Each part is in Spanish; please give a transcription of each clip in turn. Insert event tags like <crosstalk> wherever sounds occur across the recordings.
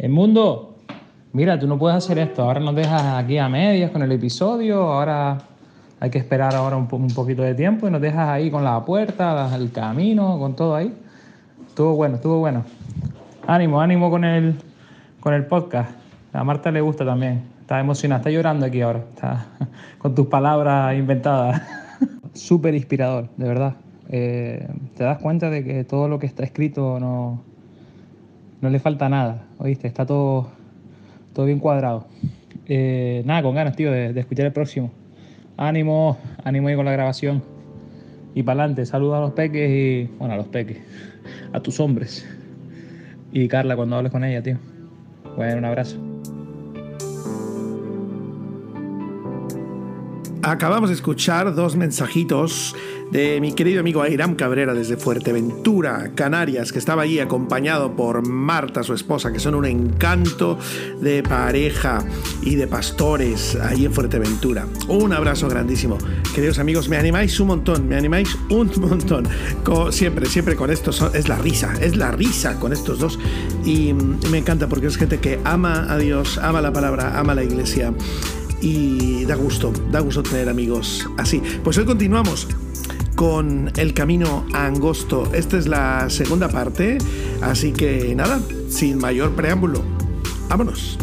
El mundo, mira, tú no puedes hacer esto. Ahora nos dejas aquí a medias con el episodio. Ahora hay que esperar ahora un, poquito de tiempo y nos dejas ahí con la puerta, el camino, con todo ahí. Estuvo bueno, estuvo bueno. Ánimo, ánimo con el, con el podcast. A Marta le gusta también. Está emocionada, está llorando aquí ahora. Está <laughs> con tus palabras inventadas. <laughs> Súper inspirador, de verdad. Eh, te das cuenta de que todo lo que está escrito no, no le falta nada, ¿oíste? Está todo, todo bien cuadrado. Eh, nada, con ganas, tío, de, de, escuchar el próximo. Ánimo, ánimo ahí con la grabación. Y para adelante, saludos a los peques y, bueno, a los peques, <laughs> a tus hombres. Y Carla cuando hables con ella, tío. Bueno, un abrazo. Acabamos de escuchar dos mensajitos de mi querido amigo Airam Cabrera desde Fuerteventura, Canarias, que estaba allí acompañado por Marta, su esposa, que son un encanto de pareja y de pastores ahí en Fuerteventura. Un abrazo grandísimo. Queridos amigos, me animáis un montón, me animáis un <laughs> montón. siempre, siempre con estos, es la risa, es la risa con estos dos. Y me encanta porque es gente que ama a Dios, ama la palabra, ama la iglesia y da gusto, da gusto tener amigos así. Pues hoy continuamos con el camino angosto. Esta es la segunda parte, así que nada, sin mayor preámbulo, vámonos.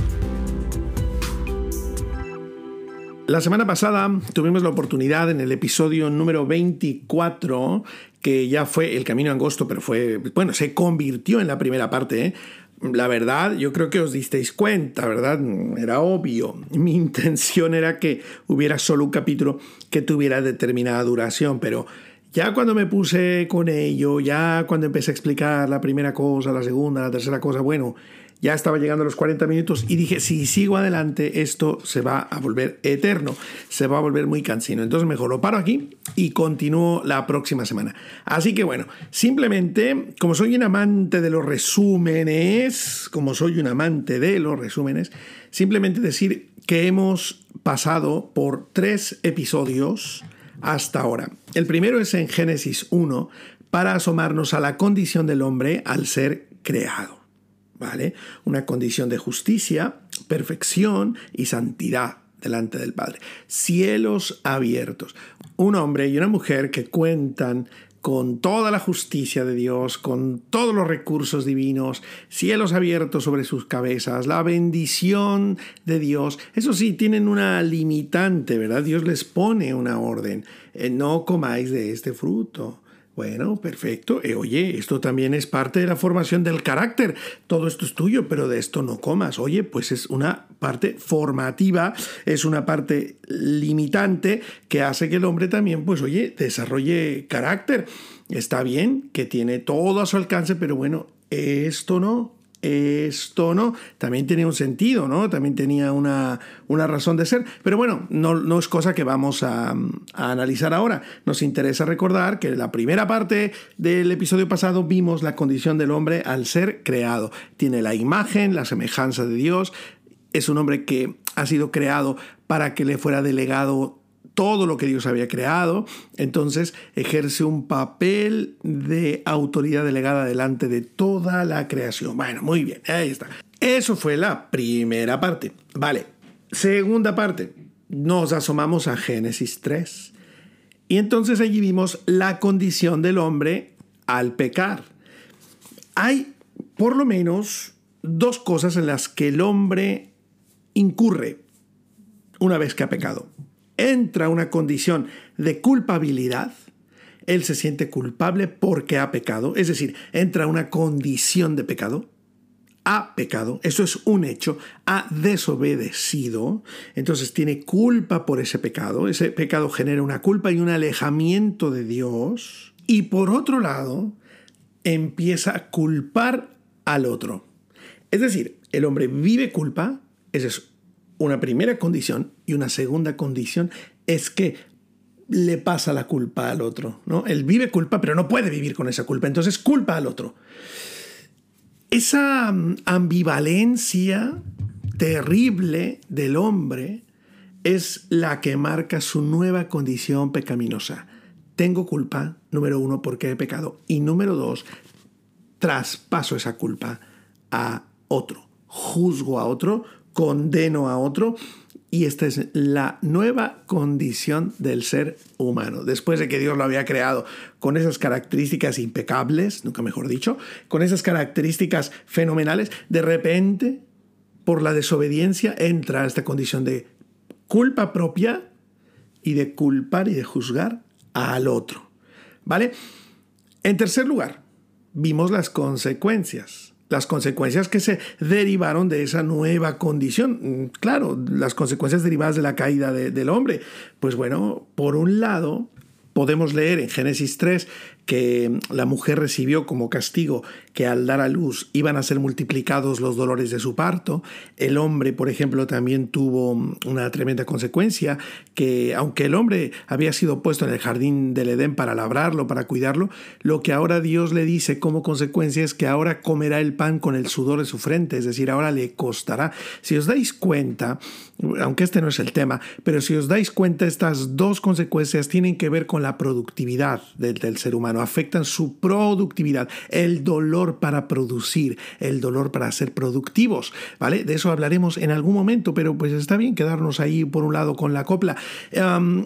La semana pasada tuvimos la oportunidad en el episodio número 24, que ya fue el camino angosto, pero fue, bueno, se convirtió en la primera parte, ¿eh? la verdad, yo creo que os disteis cuenta, ¿verdad? Era obvio. <laughs> Mi intención era que hubiera solo un capítulo que tuviera determinada duración, pero ya cuando me puse con ello, ya cuando empecé a explicar la primera cosa, la segunda, la tercera cosa, bueno, ya estaba llegando a los 40 minutos y dije, si sigo adelante, esto se va a volver eterno, se va a volver muy cansino. Entonces mejor lo paro aquí y continúo la próxima semana. Así que bueno, simplemente, como soy un amante de los resúmenes, como soy un amante de los resúmenes, simplemente decir que hemos pasado por tres episodios hasta ahora. El primero es en Génesis 1 para asomarnos a la condición del hombre al ser creado. ¿vale? Una condición de justicia, perfección y santidad delante del Padre. Cielos abiertos. Un hombre y una mujer que cuentan con toda la justicia de Dios, con todos los recursos divinos, cielos abiertos sobre sus cabezas, la bendición de Dios. Eso sí, tienen una limitante, ¿verdad? Dios les pone una orden. Eh, no comáis de este fruto. Bueno, perfecto. Eh, oye, esto también es parte de la formación del carácter. Todo esto es tuyo, pero de esto no comas. Oye, pues es una parte formativa, es una parte limitante que hace que el hombre también, pues oye, desarrolle carácter. Está bien que tiene todo a su alcance, pero bueno, esto no, esto no, también tenía un sentido, ¿no? También tenía una, una razón de ser. Pero bueno, no, no es cosa que vamos a, a, analizar ahora. Nos interesa recordar que en la primera parte del episodio pasado vimos la condición del hombre al ser creado. Tiene la imagen, la semejanza de Dios. Es un hombre que ha sido creado para que le fuera delegado todo lo que Dios había creado, entonces ejerce un papel de autoridad delegada delante de toda la creación. Bueno, muy bien, ahí está. Eso fue la primera parte. Vale, segunda parte. Nos asomamos a Génesis 3. Y entonces allí vimos la condición del hombre al pecar. Hay por lo menos dos cosas en las que el hombre incurre una vez que ha pecado entra una condición de culpabilidad, él se siente culpable porque ha pecado, es decir, entra una condición de pecado, ha pecado, eso es un hecho, ha desobedecido, entonces tiene culpa por ese pecado, ese pecado genera una culpa y un alejamiento de Dios, y por otro lado, empieza a culpar al otro. Es decir, el hombre vive culpa, ese es una primera condición y una segunda condición es que le pasa la culpa al otro, ¿no? Él vive culpa, pero no puede vivir con esa culpa, entonces culpa al otro. Esa mm, ambivalencia terrible del hombre es la que marca su nueva condición pecaminosa. Tengo culpa, número uno, porque he pecado, y número dos, traspaso esa culpa a otro juzgo a otro, condeno a otro. Y esta es la nueva condición del ser humano. Después de que Dios lo había creado con esas características impecables, nunca mejor dicho, con esas características fenomenales, de repente, por la desobediencia, entra esta condición de culpa propia y de culpar y de juzgar al otro. ¿Vale? En tercer lugar, vimos las consecuencias las consecuencias que se derivaron de esa nueva condición. Mm, claro, las consecuencias derivadas de la caída del hombre. Pues bueno, por un lado, podemos leer en Génesis 3 que la mujer recibió como castigo que al dar a luz iban a ser multiplicados los dolores de su parto. El hombre, por ejemplo, también tuvo una tremenda consecuencia, que aunque el hombre había sido puesto en el jardín del Edén para labrarlo, para cuidarlo, lo que ahora Dios le dice como consecuencia es que ahora comerá el pan con el sudor de su frente, es decir, ahora le costará. Si os dais cuenta, aunque este no es el tema, pero si os dais cuenta, estas dos consecuencias tienen que ver con la productividad del, del ser humano afectan su productividad, el dolor para producir, el dolor para ser productivos, ¿vale? De eso hablaremos en algún momento, pero pues está bien quedarnos ahí por un lado con la copla.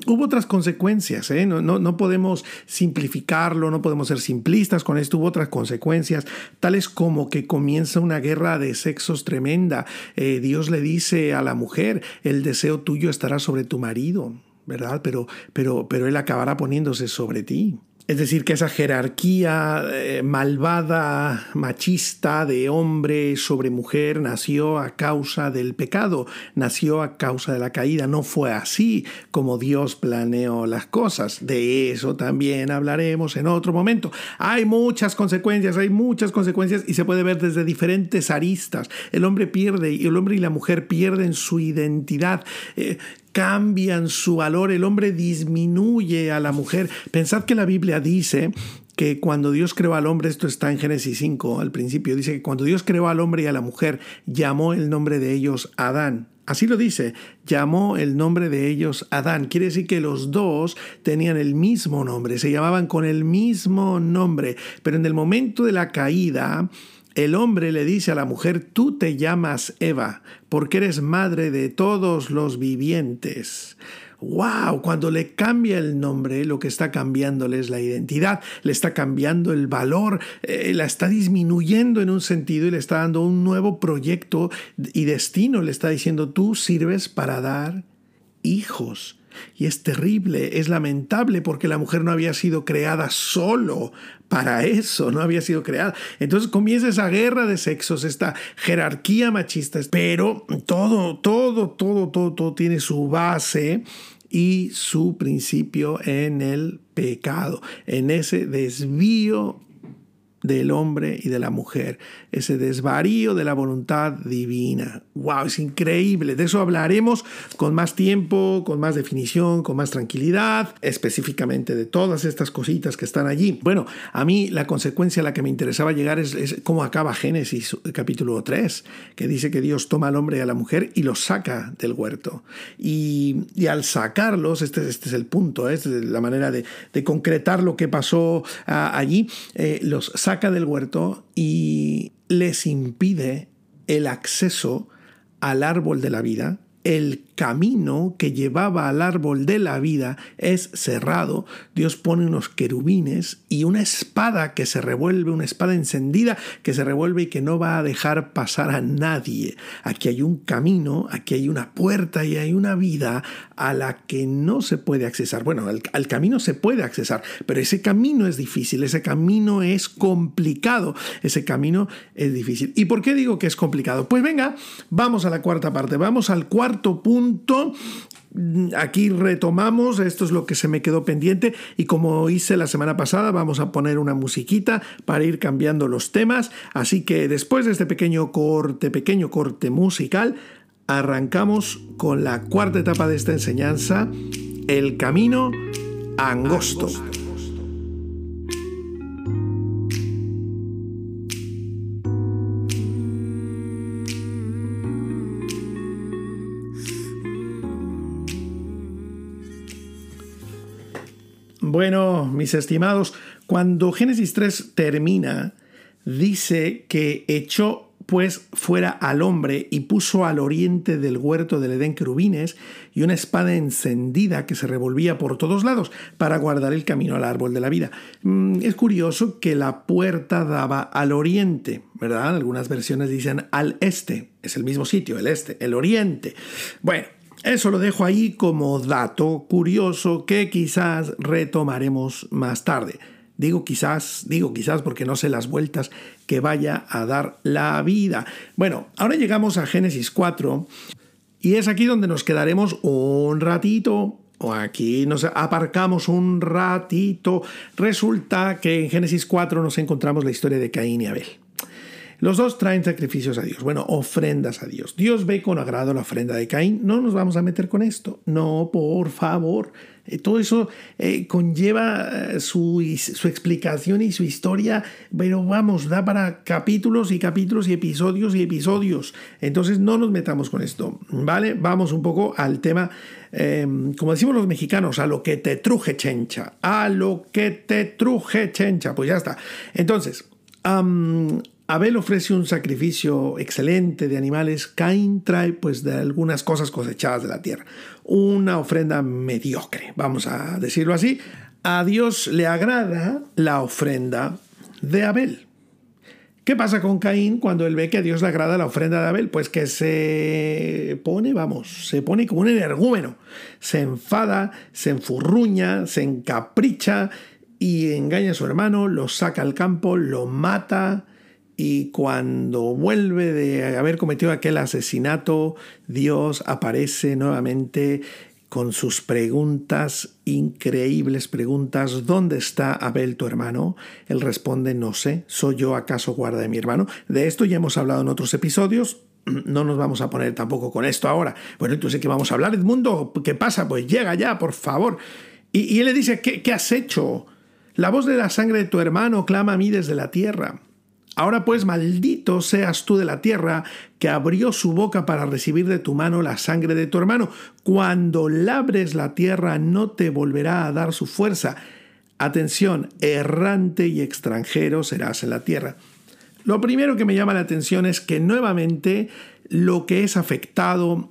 hubo otras consecuencias, ¿eh? no, no, podemos simplificarlo, no podemos ser simplistas con esto, hubo otras consecuencias, tales como que comienza una guerra de sexos tremenda. Eh, Dios le dice a la mujer, el deseo tuyo estará sobre tu marido. ¿verdad? Pero, pero, pero él acabará poniéndose sobre ti. Es decir, que esa jerarquía eh, malvada, machista de hombre sobre mujer nació a causa del pecado, nació a causa de la caída. No fue así como Dios planeó las cosas. De eso también hablaremos en otro momento. Hay muchas consecuencias, hay muchas consecuencias y se puede ver desde diferentes aristas. El hombre pierde y el hombre y la mujer pierden su identidad. Eh, cambian su valor, el hombre disminuye a la mujer. Pensad que la Biblia dice que cuando Dios creó al hombre, esto está en Génesis 5 al principio, dice que cuando Dios creó al hombre y a la mujer, llamó el nombre de ellos Adán. Así lo dice, llamó el nombre de ellos Adán. Quiere decir que los dos tenían el mismo nombre, se llamaban con el mismo nombre, pero en el momento de la caída, el hombre le dice a la mujer, tú te llamas Eva, porque eres madre de todos los vivientes. ¡Wow! Cuando le cambia el nombre, lo que está cambiándole es la identidad, le está cambiando el valor, eh, la está disminuyendo en un sentido y le está dando un nuevo proyecto y destino. Le está diciendo, tú sirves para dar hijos. Y es terrible, es lamentable porque la mujer no había sido creada solo para eso, no había sido creada. Entonces comienza esa guerra de sexos, esta jerarquía machista, pero todo, todo, todo, todo, todo tiene su base y su principio en el pecado, en ese desvío del hombre y de la mujer, ese desvarío de la voluntad divina. ¡Wow! Es increíble. De eso hablaremos con más tiempo, con más definición, con más tranquilidad, específicamente de todas estas cositas que están allí. Bueno, a mí la consecuencia a la que me interesaba llegar es, cómo acaba Génesis capítulo 3, que dice que Dios toma al hombre y a la mujer y los saca del huerto. Y, al sacarlos, este, este, es el punto, ¿eh? es la manera de, concretar lo que pasó ah, allí, eh, los saca saca del huerto y les impide el acceso al árbol de la vida, el camino que llevaba al árbol de la vida es cerrado. Dios pone unos querubines y una espada que se revuelve, una espada encendida que se revuelve y que no va a dejar pasar a nadie. Aquí hay un camino, aquí hay una puerta y hay una vida a la que no se puede accesar. Bueno, al, al camino se puede accesar, pero ese camino es difícil, ese camino es complicado, ese camino es difícil. ¿Y por qué digo que es complicado? Pues venga, vamos a la cuarta parte, vamos al cuarto punto Aquí retomamos, esto es lo que se me quedó pendiente y como hice la semana pasada vamos a poner una musiquita para ir cambiando los temas, así que después de este pequeño corte, pequeño corte musical, arrancamos con la cuarta etapa de esta enseñanza, el camino angosto. Bueno, mis estimados, cuando Génesis 3 termina, dice que echó pues fuera al hombre y puso al oriente del huerto del Edén querubines y una espada encendida que se revolvía por todos lados para guardar el camino al árbol de la vida. Mm, es curioso que la puerta daba al oriente, ¿verdad? Algunas versiones dicen al este, es el mismo sitio, el este, el oriente. Bueno, eso lo dejo ahí como dato curioso que quizás retomaremos más tarde. Digo quizás, digo quizás porque no sé las vueltas que vaya a dar la vida. Bueno, ahora llegamos a Génesis 4 y es aquí donde nos quedaremos un ratito. O aquí nos aparcamos un ratito. Resulta que en Génesis 4 nos encontramos la historia de Caín y Abel. Los dos traen sacrificios a Dios, bueno, ofrendas a Dios. Dios ve con agrado la ofrenda de Caín. No nos vamos a meter con esto. No, por favor. Eh, todo eso eh, conlleva eh, su, su, explicación y su historia, pero vamos, da para capítulos y capítulos y episodios y episodios. Entonces no nos metamos con esto, ¿vale? Vamos un poco al tema, em, como decimos los mexicanos, a lo que te truje chencha, a lo que te truje chencha, pues ya está. Entonces, Abel ofrece un sacrificio excelente de animales, Caín trae pues de algunas cosas cosechadas de la tierra. Una ofrenda mediocre, vamos a decirlo así. A Dios le agrada la ofrenda de Abel. ¿Qué pasa con Caín cuando él ve que a Dios le agrada la ofrenda de Abel? Pues que se pone, vamos, se pone como un energúmeno. Se enfada, se enfurruña, se encapricha y engaña a su hermano, lo saca al campo, lo mata y cuando vuelve de haber cometido aquel asesinato, Dios aparece nuevamente con sus preguntas, increíbles preguntas. ¿Dónde está Abel, tu hermano? Él responde, no sé, ¿soy yo acaso guarda de mi hermano? De esto ya hemos hablado en otros episodios. <clears throat> No nos vamos a poner tampoco con esto ahora. Bueno, entonces, ¿qué vamos a hablar? Edmundo, ¿qué pasa? Pues llega ya, por favor. Y, él le dice, ¿qué, ¿qué has hecho? La voz de la sangre de tu hermano clama a mí desde la tierra. Ahora pues maldito seas tú de la tierra, que abrió su boca para recibir de tu mano la sangre de tu hermano. Cuando labres la tierra no te volverá a dar su fuerza. Atención, errante y extranjero serás en la tierra. Lo primero que me llama la atención es que nuevamente lo que es afectado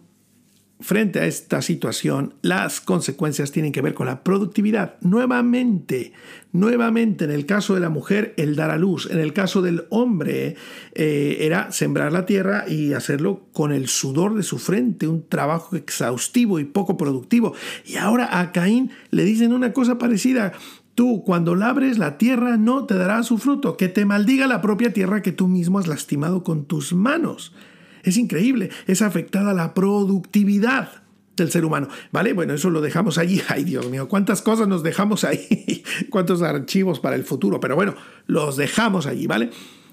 frente a esta situación, las consecuencias tienen que ver con la productividad. Nuevamente, nuevamente, en el caso de la mujer, el dar a luz. En el caso del hombre, eh, era sembrar la tierra y hacerlo con el sudor de su frente, un trabajo exhaustivo y poco productivo. Y ahora a Caín le dicen una cosa parecida. Tú, cuando labres la tierra, no te dará su fruto, que te maldiga la propia tierra que tú mismo has lastimado con tus manos. Es increíble, es afectada la productividad del ser humano. ¿Vale? Bueno, eso lo dejamos allí. <laughs> Ay, Dios mío, cuántas cosas nos dejamos ahí, <laughs> cuántos archivos para el futuro, pero bueno, los dejamos allí, ¿vale?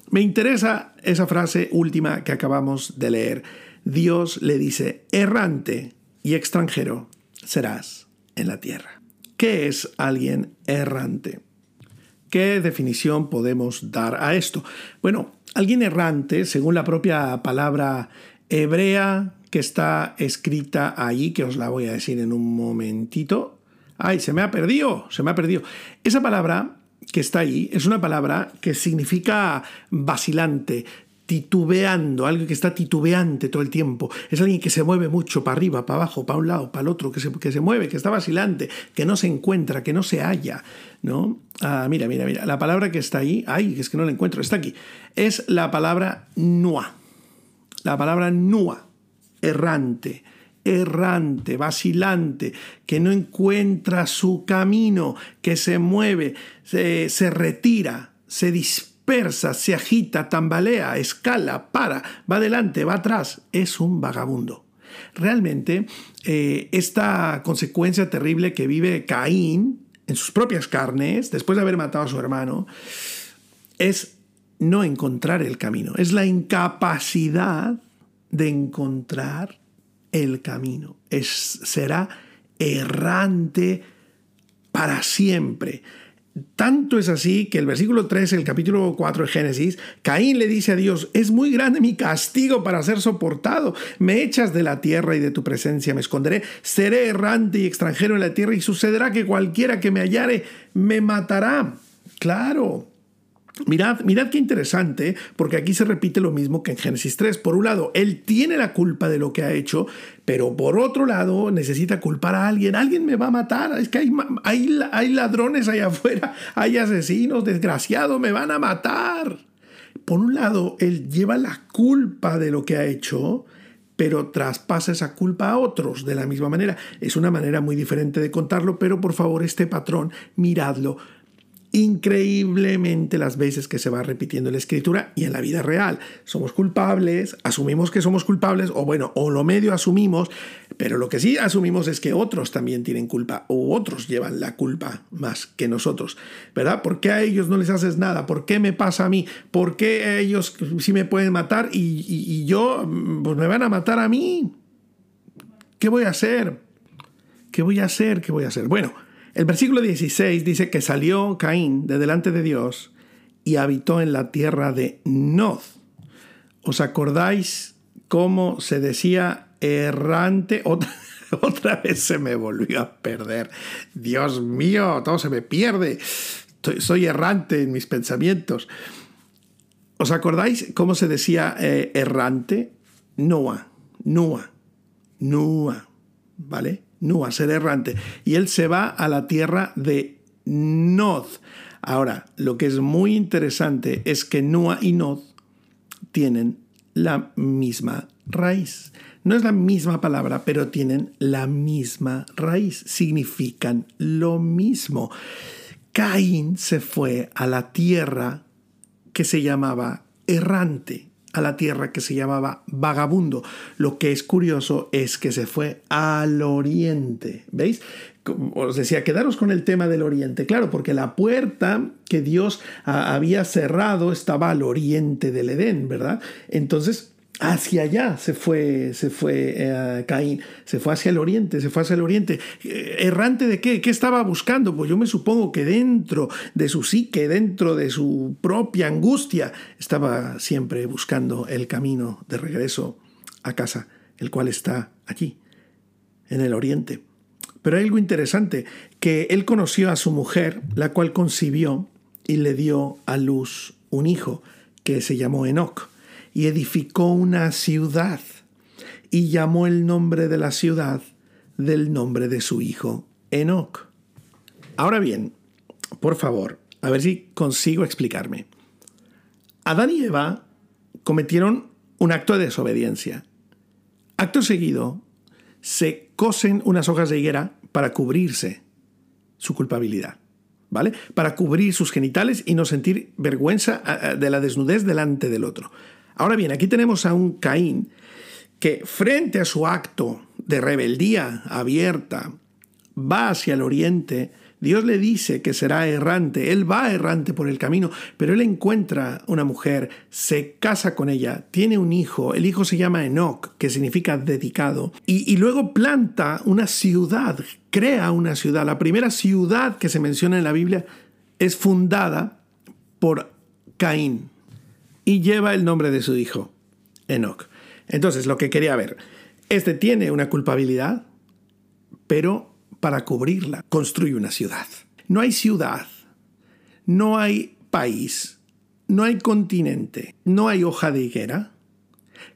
Me interesa esa frase última que acabamos de leer. Dios le dice, errante y extranjero serás en la tierra. ¿Qué es alguien errante? ¿Qué definición podemos dar a esto? Bueno, Alguien errante, según la propia palabra hebrea que está escrita ahí, que os la voy a decir en un momentito. ¡Ay, se me ha perdido! Se me ha perdido. Esa palabra que está ahí es una palabra que significa vacilante, titubeando, algo que está titubeante todo el tiempo. Es alguien que se mueve mucho para arriba, para abajo, para un lado, para el otro, que se, que se mueve, que está vacilante, que no se encuentra, que no se halla. ¿no? Ah, mira, mira, mira. La palabra que está ahí, ay, es que no la encuentro, está aquí. Es la palabra nua. La palabra nua, errante errante, vacilante, que no encuentra su camino, que se mueve, se, se retira, se dispara persa, se agita, tambalea, escala, para, va adelante, va atrás, es un vagabundo. Realmente, eh, esta consecuencia terrible que vive Caín en sus propias carnes, después de haber matado a su hermano, es no encontrar el camino, es la incapacidad de encontrar el camino. Es, será errante para siempre. Tanto es así que el versículo 3, el capítulo 4 de Génesis, Caín le dice a Dios, es muy grande mi castigo para ser soportado. Me echas de la tierra y de tu presencia me esconderé. Seré errante y extranjero en la tierra y sucederá que cualquiera que me hallare me matará. Claro, Mirad, mirad qué interesante, porque aquí se repite lo mismo que en Génesis 3. Por un lado, él tiene la culpa de lo que ha hecho, pero por otro lado, necesita culpar a alguien. Alguien me va a matar. Es que hay, hay, hay ladrones allá afuera, hay asesinos, desgraciados, me van a matar. Por un lado, él lleva la culpa de lo que ha hecho, pero traspasa esa culpa a otros de la misma manera. Es una manera muy diferente de contarlo, pero por favor, este patrón, miradlo increíblemente las veces que se va repitiendo en la escritura y en la vida real. Somos culpables, asumimos que somos culpables, o bueno, o lo medio asumimos, pero lo que sí asumimos es que otros también tienen culpa, o otros llevan la culpa más que nosotros, ¿verdad? ¿Por qué a ellos no les haces nada? ¿Por qué me pasa a mí? ¿Por qué ellos sí me pueden matar y, y yo, pues me van a matar a mí? ¿Qué voy a hacer? ¿Qué voy a hacer? ¿Qué voy a hacer? Bueno, el versículo 16 dice que salió Caín de delante de Dios y habitó en la tierra de Nod. ¿Os acordáis cómo se decía errante? <laughs> Otra, otra vez se me volvió a perder. Dios mío, todo se me pierde. Soy errante en mis pensamientos. ¿Os acordáis cómo se decía eh, errante? Noah, Noah, Noah, ¿vale? Nua, ser errante. Y él se va a la tierra de Nod. Ahora, lo que es muy interesante es que Nua y Nod tienen la misma raíz. No es la misma palabra, pero tienen la misma raíz. Significan lo mismo. Caín se fue a la tierra que se llamaba errante a la tierra que se llamaba Vagabundo. Lo que es curioso es que se fue al oriente. ¿Veis? Os decía, quedaros con el tema del oriente. Claro, porque la puerta que Dios había cerrado estaba al oriente del Edén, ¿verdad? Entonces, hacia allá se fue, se fue eh, Caín, se fue hacia el oriente, se fue hacia el oriente. Eh, ¿Errante de qué? ¿Qué estaba buscando? Pues yo me supongo que dentro de su psique, dentro de su propia angustia, estaba siempre buscando el camino de regreso a casa, el cual está aquí, en el oriente. Pero hay algo interesante, que él conoció a su mujer, la cual concibió y le dio a luz un hijo que se llamó Enoch y edificó una ciudad y llamó el nombre de la ciudad del nombre de su hijo, Enoch. Ahora bien, por favor, a ver si consigo explicarme. Adán y Eva cometieron un acto de desobediencia. Acto seguido, se cosen unas hojas de higuera para cubrirse su culpabilidad, ¿vale? Para cubrir sus genitales y no sentir vergüenza de la desnudez delante del otro. Ahora bien, aquí tenemos a un Caín que frente a su acto de rebeldía abierta va hacia el oriente, Dios le dice que será errante, él va errante por el camino, pero él encuentra una mujer, se casa con ella, tiene un hijo, el hijo se llama Enoch, que significa dedicado, y, y luego planta una ciudad, crea una ciudad. La primera ciudad que se menciona en la Biblia es fundada por Caín y lleva el nombre de su hijo, Enoch. Entonces, lo que quería ver, este tiene una culpabilidad, pero para cubrirla construye una ciudad. No hay ciudad, no hay país, no hay continente, no hay hoja de higuera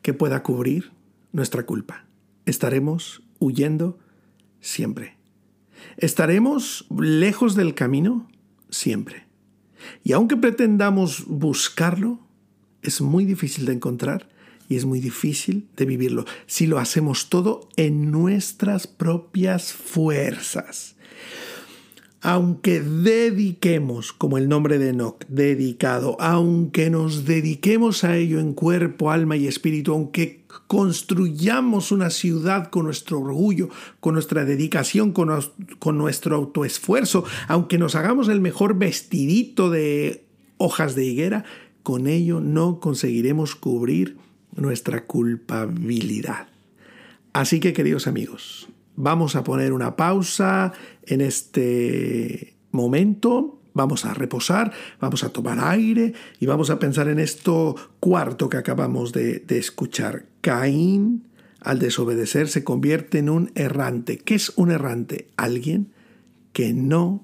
que pueda cubrir nuestra culpa. Estaremos huyendo siempre. Estaremos lejos del camino siempre. Y aunque pretendamos buscarlo, es muy difícil de encontrar y es muy difícil de vivirlo si lo hacemos todo en nuestras propias fuerzas. Aunque dediquemos, como el nombre de Enoch, dedicado, aunque nos dediquemos a ello en cuerpo, alma y espíritu, aunque construyamos una ciudad con nuestro orgullo, con nuestra dedicación, con, con nuestro autoesfuerzo, aunque nos hagamos el mejor vestidito de hojas de higuera, con ello no conseguiremos cubrir nuestra culpabilidad. Así que, queridos amigos, vamos a poner una pausa en este momento. Vamos a reposar, vamos a tomar aire y vamos a pensar en esto cuarto que acabamos de, de escuchar. Caín, al desobedecer, se convierte en un errante. ¿Qué es un errante? Alguien que no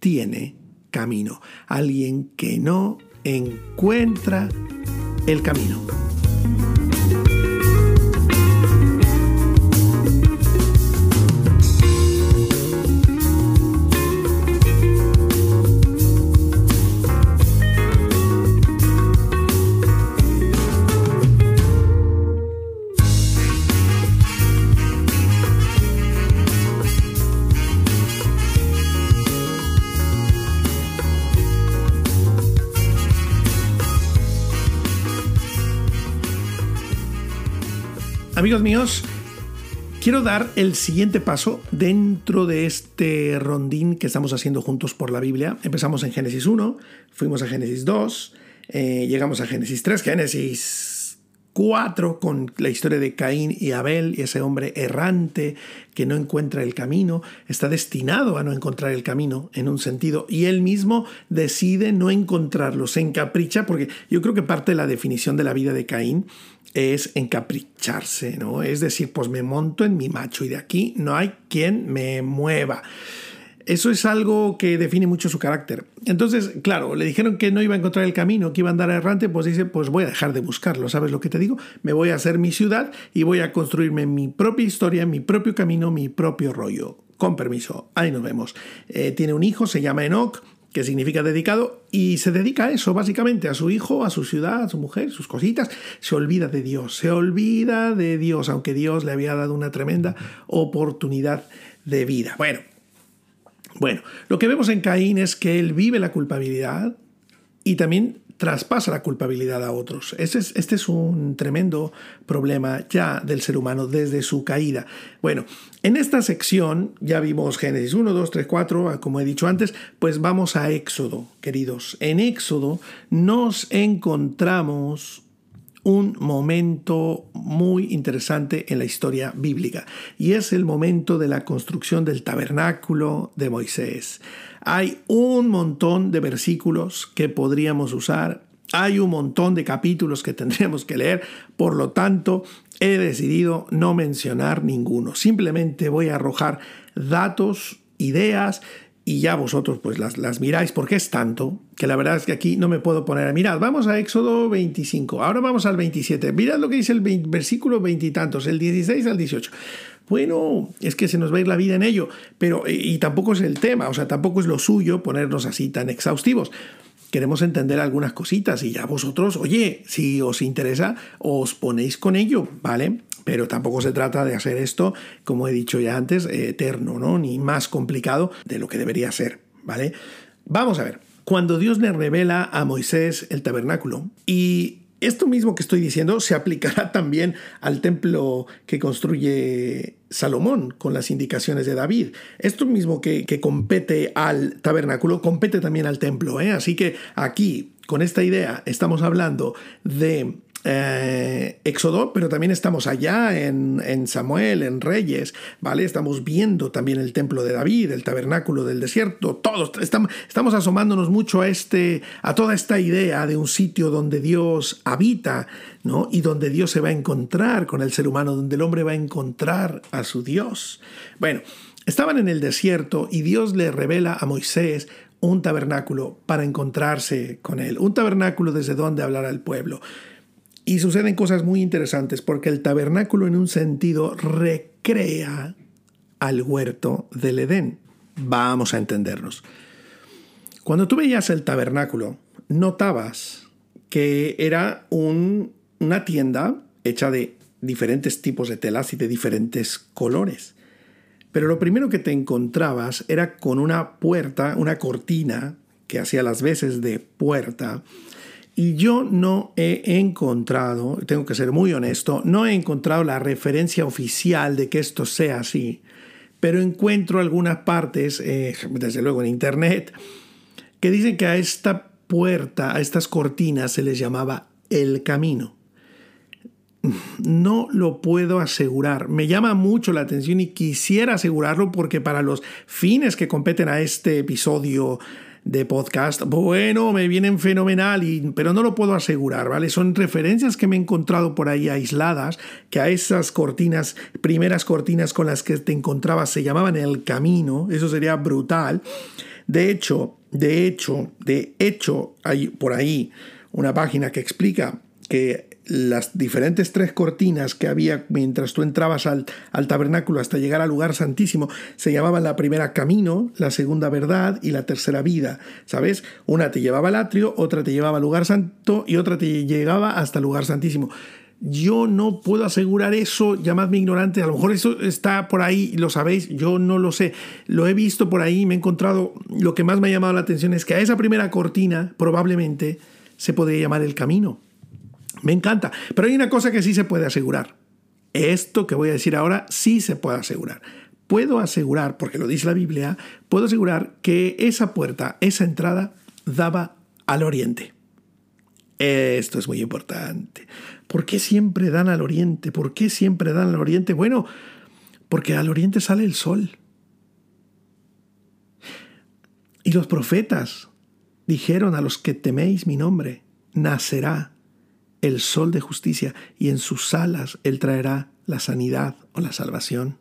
tiene camino, alguien que no encuentra el camino. Amigos míos, quiero dar el siguiente paso dentro de este rondín que estamos haciendo juntos por la Biblia. Empezamos en Génesis 1, fuimos a Génesis 2, eh, llegamos a Génesis 3, Génesis 4 con la historia de Caín y Abel y ese hombre errante que no encuentra el camino, está destinado a no encontrar el camino en un sentido y él mismo decide no encontrarlo, se encapricha porque yo creo que parte de la definición de la vida de Caín es encapricharse, ¿no? Es decir, pues me monto en mi macho y de aquí no hay quien me mueva. Eso es algo que define mucho su carácter. Entonces, claro, le dijeron que no iba a encontrar el camino, que iba a andar errante, pues dice, pues voy a dejar de buscarlo, ¿sabes lo que te digo? Me voy a hacer mi ciudad y voy a construirme mi propia historia, mi propio camino, mi propio rollo. Con permiso, ahí nos vemos. Eh, tiene un hijo, se llama Enoch, que significa dedicado, y se dedica a eso, básicamente, a su hijo, a su ciudad, a su mujer, sus cositas. Se olvida de Dios, se olvida de Dios, aunque Dios le había dado una tremenda oportunidad de vida. Bueno, bueno, lo que vemos en Caín es que él vive la culpabilidad y también traspasa la culpabilidad a otros. Este es, un tremendo problema ya del ser humano desde su caída. Bueno, en esta sección ya vimos Génesis 1, 2, 3, 4, como he dicho antes, pues vamos a Éxodo, queridos. En Éxodo nos encontramos un momento muy interesante en la historia bíblica y es el momento de la construcción del tabernáculo de Moisés. Hay un montón de versículos que podríamos usar, hay un montón de capítulos que <laughs> tendríamos que leer, por lo tanto he decidido no mencionar ninguno. Simplemente voy a arrojar datos, ideas y ya vosotros pues las, las, miráis porque es tanto que la verdad es que aquí no me puedo poner a mirar. Vamos a Éxodo 25, ahora vamos al 27. Mirad lo que dice el versículo veintitantos, el 16 al 18. Bueno, es que se nos va a ir la vida en ello, pero y tampoco es el tema, o sea, tampoco es lo suyo ponernos así tan exhaustivos. Queremos entender algunas cositas y ya vosotros, oye, si os interesa, os ponéis con ello, ¿vale? Pero tampoco se trata de hacer esto, como he dicho ya antes, eterno, ¿no? Ni más complicado de lo que debería ser, ¿vale? Vamos a ver. Cuando Dios le revela a Moisés el tabernáculo y esto mismo que estoy diciendo se aplicará <laughs> también al templo que construye Salomón con las indicaciones de David. Esto mismo que, compete al tabernáculo compete también al templo. ¿eh? Así que aquí, con esta idea, estamos hablando de eh, Éxodo, pero también estamos allá en, Samuel, en Reyes, ¿vale? Estamos viendo también el templo de David, el tabernáculo del desierto, todos estamos, estamos asomándonos mucho a, este, a toda esta idea de un sitio donde Dios habita, ¿no? Y donde Dios se va a encontrar con el ser humano, donde el hombre va a encontrar a su Dios. Bueno, estaban en el desierto y Dios le revela a Moisés un tabernáculo para encontrarse con él, un tabernáculo desde donde hablar al pueblo. Y suceden cosas muy interesantes porque el tabernáculo en un sentido recrea al huerto del Edén. Vamos a entendernos. Cuando tú veías el tabernáculo, notabas que era una tienda hecha de diferentes tipos de telas y de diferentes colores. Pero lo primero que te encontrabas era con una puerta, una cortina que hacía las veces de puerta, y yo no he encontrado, tengo que ser muy honesto, no he encontrado la referencia oficial de que esto sea así, pero encuentro algunas partes, eh, desde luego en Internet, que dicen que a esta puerta, a estas cortinas se les llamaba el camino. No lo puedo asegurar. Me llama mucho la atención y quisiera asegurarlo porque para los fines que competen a este episodio de podcast, bueno, me vienen fenomenal, y, pero no lo puedo asegurar, ¿vale? Son referencias que me he encontrado por ahí aisladas, que a esas cortinas, primeras cortinas con las que te encontrabas se llamaban el camino, eso sería brutal. De hecho, De hecho, de hecho, hay por ahí una página que explica que las diferentes tres cortinas que había mientras tú entrabas al, al, tabernáculo hasta llegar al lugar santísimo se llamaban la primera camino, la segunda verdad y la tercera vida. ¿Sabes? Una te llevaba al atrio, otra te llevaba al lugar santo y otra te llegaba hasta el lugar santísimo. Yo no puedo asegurar eso, llamadme ignorante, a lo mejor eso está por ahí, lo sabéis, yo no lo sé. Lo he visto por ahí, me he encontrado, lo que más me ha llamado la atención es que a esa primera cortina probablemente se podría llamar el camino me encanta. Pero hay una cosa que sí se puede asegurar. Esto que voy a decir ahora sí se puede asegurar. Puedo asegurar, porque lo dice la Biblia, puedo asegurar que esa puerta, esa entrada, daba al oriente. Esto es muy importante. ¿Por qué siempre dan al oriente? ¿Por qué siempre dan al oriente? Bueno, porque al oriente sale el sol. Y los profetas dijeron a los que teméis mi nombre, nacerá el sol de justicia, y en sus alas Él traerá la sanidad o la salvación.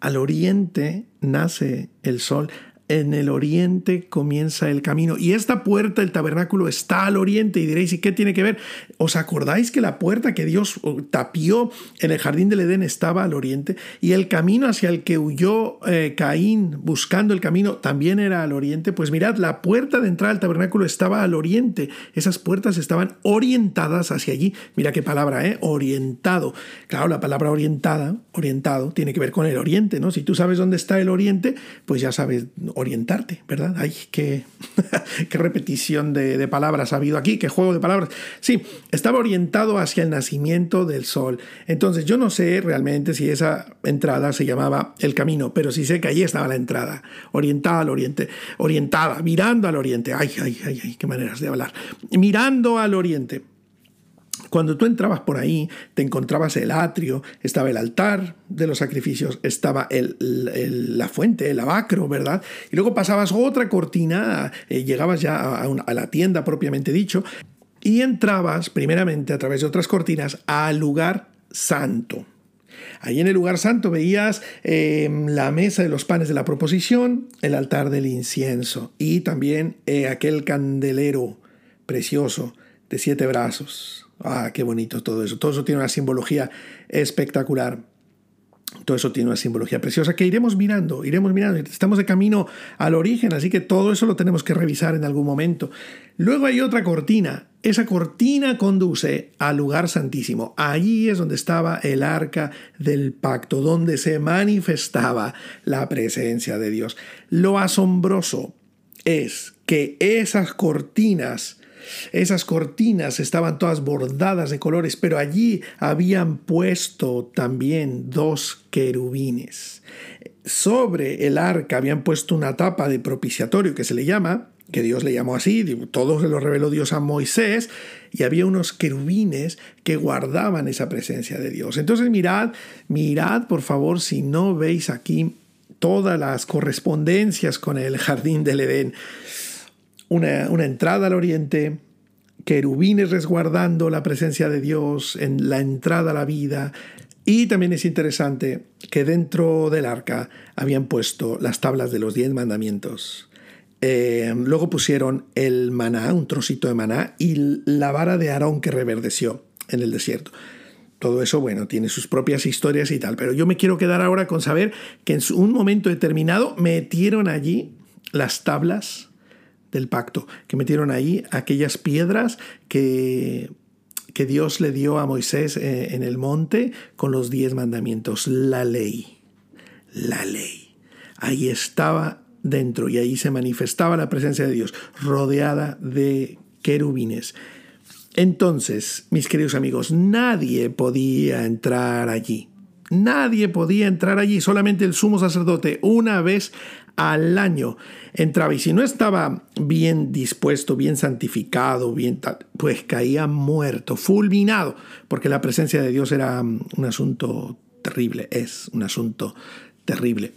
Al oriente nace el sol, en el oriente comienza el camino. Y esta puerta del tabernáculo está al oriente. Y diréis, ¿y qué tiene que ver? ¿Os acordáis que la puerta que Dios tapió en el jardín del Edén estaba al oriente? Y el camino hacia el que huyó eh, Caín buscando el camino también era al oriente. Pues mirad, la puerta de entrada al tabernáculo estaba al oriente. Esas puertas estaban orientadas hacia allí. Mira qué palabra, ¿eh? Orientado. Claro, la palabra orientada, orientado, tiene que ver con el oriente, ¿no? Si tú sabes dónde está el oriente, pues ya sabes orientarte, ¿verdad? Ay, qué, <laughs> qué repetición de, palabras ha habido aquí, qué juego de palabras. Sí, estaba orientado hacia el nacimiento del sol. Entonces yo no sé realmente si esa entrada se llamaba el camino, pero sí sé que allí estaba la entrada, orientada al oriente, orientada, mirando al oriente. Ay, ay, ay, ay, qué maneras de hablar. Mirando al oriente. Cuando tú entrabas por ahí, te encontrabas el atrio, estaba el altar de los sacrificios, estaba la fuente, el abacro, ¿verdad? Y luego pasabas otra cortina, eh, llegabas ya a, la tienda propiamente dicho, y entrabas primeramente a través de otras cortinas al lugar santo. Ahí en el lugar santo veías em, la mesa de los panes de la proposición, el altar del incienso y también eh, aquel candelero precioso de siete brazos. Ah, qué bonito todo eso. Todo eso tiene una simbología espectacular. Todo eso tiene una simbología preciosa que iremos mirando, iremos mirando. Estamos de camino al origen, así que todo eso lo tenemos que revisar en algún momento. Luego hay otra cortina. Esa cortina conduce al lugar santísimo. Allí es donde estaba el arca del pacto, donde se manifestaba la presencia de Dios. Lo asombroso es que esas cortinas esas cortinas estaban todas bordadas de colores, pero allí habían puesto también dos querubines. Sobre el arca habían puesto una tapa de propiciatorio que se le llama, que Dios le llamó así, todo se lo reveló Dios a Moisés, y había unos querubines que guardaban esa presencia de Dios. Entonces mirad, mirad por favor si no veis aquí todas las correspondencias con el jardín del Edén una, entrada al oriente, querubines resguardando la presencia de Dios en la entrada a la vida. Y también es interesante que dentro del arca habían puesto las tablas de los diez mandamientos. Eh, luego pusieron el maná, un trocito de maná, y la vara de Aarón que reverdeció en el desierto. Todo eso, bueno, tiene sus propias historias y tal, pero yo me quiero quedar ahora con saber que en un momento determinado metieron allí las tablas del pacto, que metieron ahí aquellas piedras que, que Dios le dio a Moisés eh, en el monte con los diez mandamientos, la ley, la ley. Ahí estaba dentro y ahí se manifestaba la presencia de Dios, rodeada de querubines. Entonces, mis queridos amigos, nadie podía entrar allí. Nadie podía entrar allí, solamente el sumo sacerdote una vez al año entraba y si no estaba bien dispuesto, bien santificado, bien pues caía muerto, fulminado, porque la presencia de Dios era mm, un asunto terrible, es un asunto terrible.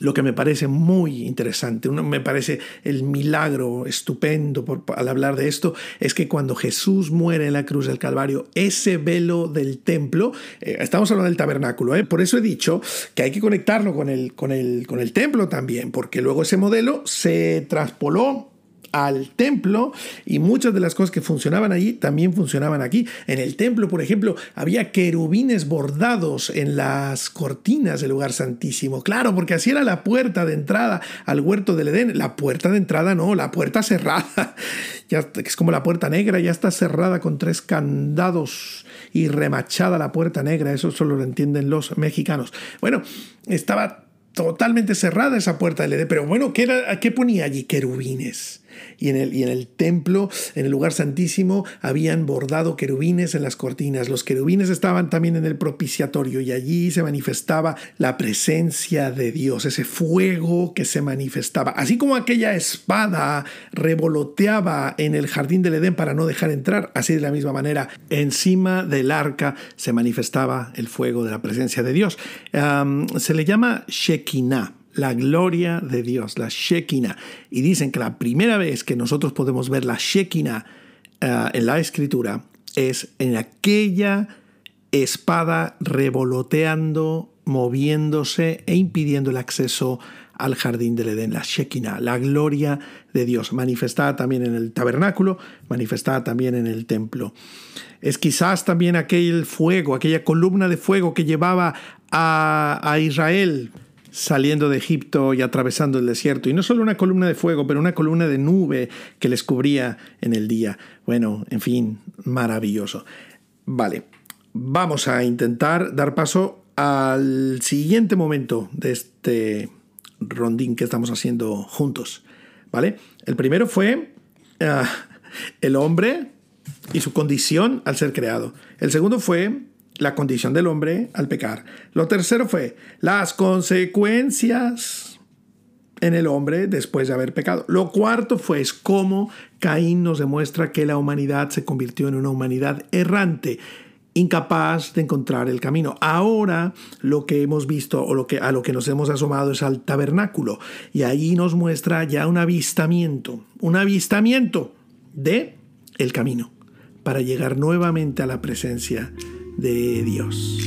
Lo que me parece muy interesante, uno, me parece el milagro estupendo al hablar de esto, es que cuando Jesús muere en la cruz del Calvario, ese velo del templo, eh, estamos hablando del tabernáculo, ¿eh? por eso he dicho que hay que conectarlo con el, con, el, con el templo también, porque luego ese modelo se traspoló al templo y muchas de las cosas que funcionaban allí también funcionaban aquí. En el templo, por ejemplo, había querubines bordados en las cortinas del lugar santísimo. Claro, porque así era la puerta de entrada al huerto del Edén. La puerta de entrada no, la puerta cerrada. <laughs> Ya es como la puerta negra, ya está cerrada con tres candados y remachada la puerta negra. Eso solo lo entienden los mexicanos. Bueno, estaba totalmente cerrada esa puerta del Edén. Pero bueno, ¿qué, era, ¿qué ponía allí? Querubines y en, el, y en el templo, en el lugar santísimo, habían bordado querubines en las cortinas. Los querubines estaban también en el propiciatorio y allí se manifestaba la presencia de Dios, ese fuego que se manifestaba. Así como aquella espada revoloteaba en el jardín del Edén para no dejar entrar, así de la misma manera, encima del arca se manifestaba el fuego de la presencia de Dios. se le llama Shekinah la gloria de Dios, la Shekinah. Y dicen que la primera vez que nosotros podemos ver la Shekinah eh, en la escritura es en aquella espada revoloteando, moviéndose e impidiendo el acceso al jardín del Edén, la Shekinah, la gloria de Dios, manifestada también en el tabernáculo, manifestada también en el templo. Es quizás también aquel fuego, aquella columna de fuego que llevaba a, a Israel saliendo de Egipto y atravesando el desierto. Y no solo una columna de fuego, pero una columna de nube que les cubría en el día. Bueno, en fin, maravilloso. Vale, vamos a intentar dar paso al siguiente momento de este rondín que estamos haciendo juntos. ¿Vale? El primero fue ah, el hombre y su condición al ser creado. El segundo fue la condición del hombre al pecar. Lo tercero fue las consecuencias en el hombre después de haber pecado. Lo cuarto fue cómo Caín nos demuestra que la humanidad se convirtió en una humanidad errante, incapaz de encontrar el camino. Ahora lo que hemos visto o lo que, a lo que nos hemos asomado es al tabernáculo y ahí nos muestra ya un avistamiento, un avistamiento de el camino para llegar nuevamente a la presencia de Dios.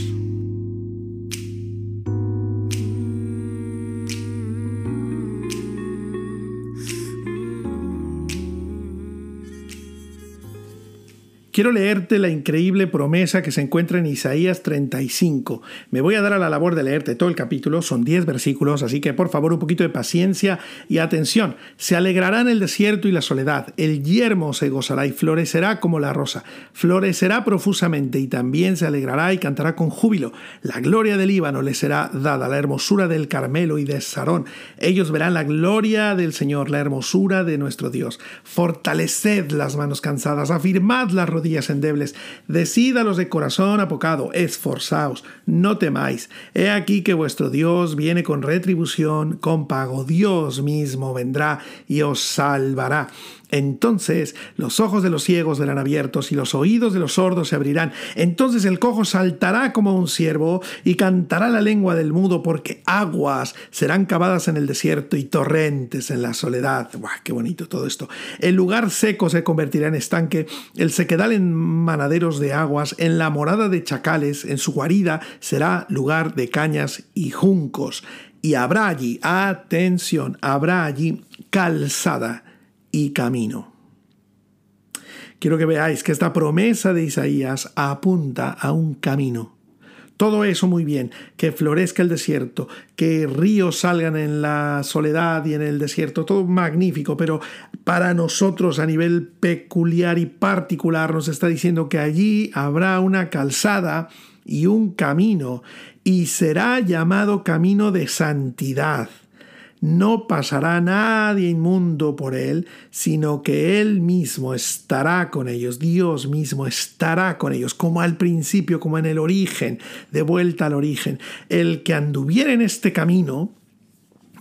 Quiero leerte la increíble promesa que se encuentra en Isaías 35. Me voy a dar a la labor de leerte todo el capítulo, son 10 versículos, así que por favor un poquito de paciencia y atención. Se alegrará en el desierto y la soledad, el yermo se gozará y florecerá como la rosa, florecerá profusamente y también se alegrará y cantará con júbilo. La gloria del Líbano le será dada, la hermosura del Carmelo y de Sarón. Ellos verán la gloria del Señor, la hermosura de nuestro Dios. Fortaleced las manos cansadas, afirmad las rodillas días endebles. Decid a los de corazón apocado, esforzaos, no temáis. He aquí que vuestro Dios viene con retribución, con pago. Dios mismo vendrá y os salvará. Entonces los ojos de los ciegos serán abiertos y los oídos de los sordos se abrirán. Entonces el cojo saltará como un ciervo y cantará la lengua del mudo porque aguas serán cavadas en el desierto y torrentes en la soledad. ¡Buah, qué bonito todo esto! El lugar seco se convertirá en estanque, el sequedal en manaderos de aguas, en la morada de chacales, en su guarida será lugar de cañas y juncos. Y habrá allí, atención, habrá allí calzada y camino. Quiero que veáis que esta promesa de Isaías apunta a un camino. Todo eso muy bien, que florezca el desierto, que ríos salgan en la soledad y en el desierto, todo magnífico, pero para nosotros a nivel peculiar y particular nos está diciendo que allí habrá una calzada y un camino, y será llamado camino de santidad no pasará nadie inmundo por él, sino que él mismo estará con ellos, Dios mismo estará con ellos, como al principio, como en el origen, de vuelta al origen. El que anduviere en este camino,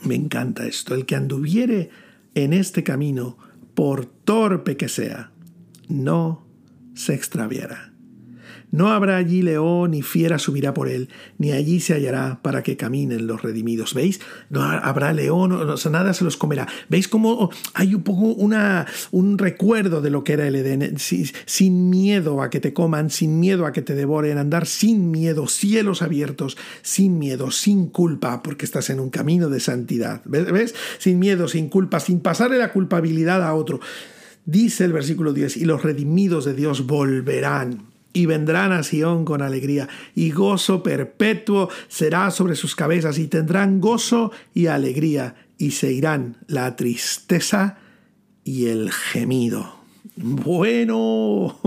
me encanta esto, el que anduviere en este camino, por torpe que sea, no se extraviará No habrá allí león ni fiera subirá por él, ni allí se hallará para que caminen los redimidos. ¿Veis? No habrá león, o nada se los comerá. ¿Veis cómo hay un poco una, un recuerdo de lo que era el Edén? Sin miedo a que te coman, sin miedo a que te devoren, andar sin miedo, cielos abiertos, sin miedo, sin culpa, porque estás en un camino de santidad. ¿Ves? Sin miedo, sin culpa, sin pasarle la culpabilidad a otro. Dice el versículo 10, y los redimidos de Dios volverán y vendrán a Sión con alegría, y gozo perpetuo será sobre sus cabezas, y tendrán gozo y alegría, y se irán la tristeza y el gemido. Bueno,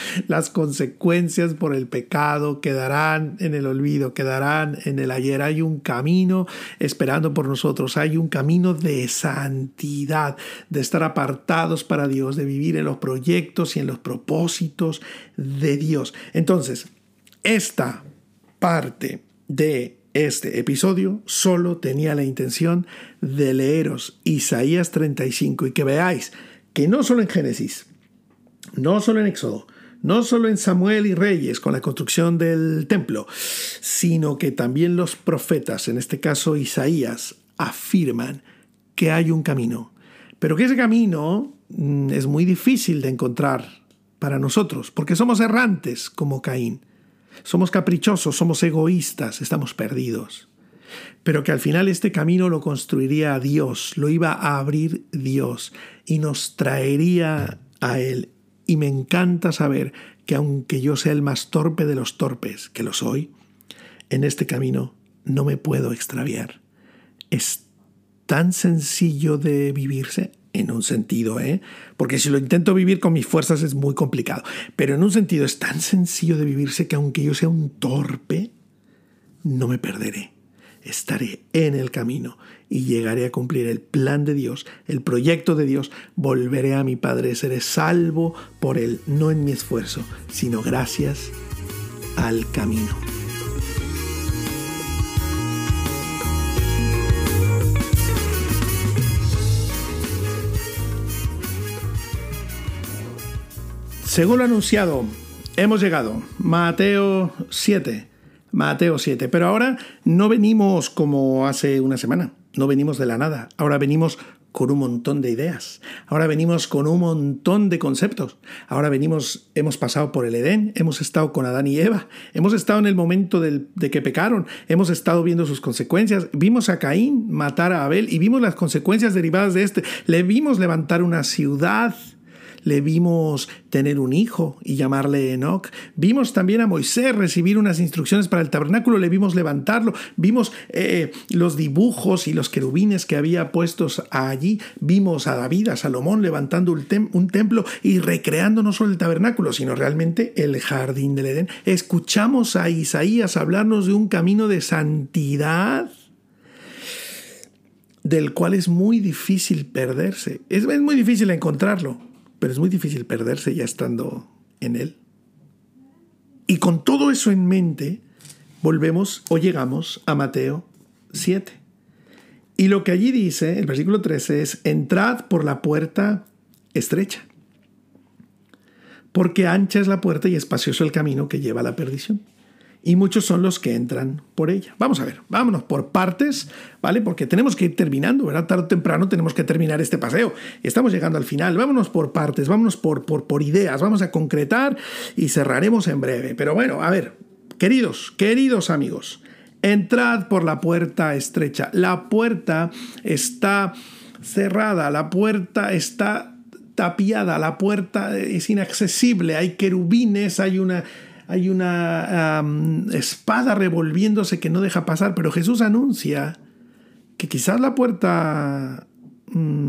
<laughs> las consecuencias por el pecado quedarán en el olvido, quedarán en el ayer. Hay un camino esperando por nosotros, hay un camino de santidad, de estar apartados para Dios, de vivir en los proyectos y en los propósitos de Dios. Entonces, esta parte de este episodio solo tenía la intención de leeros Isaías 35 y que veáis que no solo en Génesis, no solo en Éxodo, no solo en Samuel y Reyes con la construcción del templo, sino que también los profetas, en este caso Isaías, afirman que hay un camino, pero que ese camino mm, es muy difícil de encontrar para nosotros, porque somos errantes como Caín, somos caprichosos, somos egoístas, estamos perdidos, pero que al final este camino lo construiría Dios, lo iba a abrir Dios y nos traería a Él y me encanta saber que aunque yo sea el más torpe de los torpes, que lo soy, en este camino no me puedo extraviar. Es tan sencillo de vivirse, en un sentido, ¿eh? Porque si lo intento vivir con mis fuerzas es muy complicado, pero en un sentido es tan sencillo de vivirse que aunque yo sea un torpe, no me perderé estaré en el camino y llegaré a cumplir el plan de Dios, el proyecto de Dios, volveré a mi Padre, seré salvo por Él, no en mi esfuerzo, sino gracias al camino. Según lo anunciado, hemos llegado. Mateo 7 Mateo 7. Pero ahora no venimos como hace una semana, no venimos de la nada, ahora venimos con un montón de ideas. Ahora venimos con un montón de conceptos. Ahora venimos, hemos pasado por el Edén, hemos estado con Adán y Eva, hemos estado en el momento de que pecaron, hemos estado viendo sus consecuencias. Vimos a Caín matar a Abel y vimos las consecuencias derivadas de este. Le vimos levantar una ciudad le vimos tener un hijo y llamarle Enoch. Vimos también a Moisés recibir unas instrucciones para el tabernáculo, le vimos levantarlo. Vimos eh, los dibujos y los querubines que había puestos allí. Vimos a David, a Salomón levantando un, templo y recreando no solo el tabernáculo, sino realmente el jardín del Edén. Escuchamos a Isaías hablarnos de un camino de santidad del cual es muy difícil perderse. es muy difícil encontrarlo pero es muy difícil perderse ya estando en él. Y con todo eso en mente, volvemos o llegamos a Mateo 7. Y lo que allí dice, el versículo 13, es, entrad por la puerta estrecha, porque ancha es la puerta y espacioso el camino que lleva a la perdición y muchos son los que entran por ella. Vamos a ver, vámonos por partes, ¿vale? Porque tenemos que ir terminando, ¿verdad? Tarde o temprano tenemos que terminar este paseo. Estamos llegando al final, vámonos por partes, vámonos por, por, por ideas, vamos a concretar y cerraremos en breve. Pero bueno, a ver, queridos, queridos amigos, entrad por la puerta estrecha. La puerta está cerrada, la puerta está tapiada, la puerta es inaccesible, hay querubines, hay una hay una espada revolviéndose que no deja pasar, pero Jesús anuncia que quizás la puerta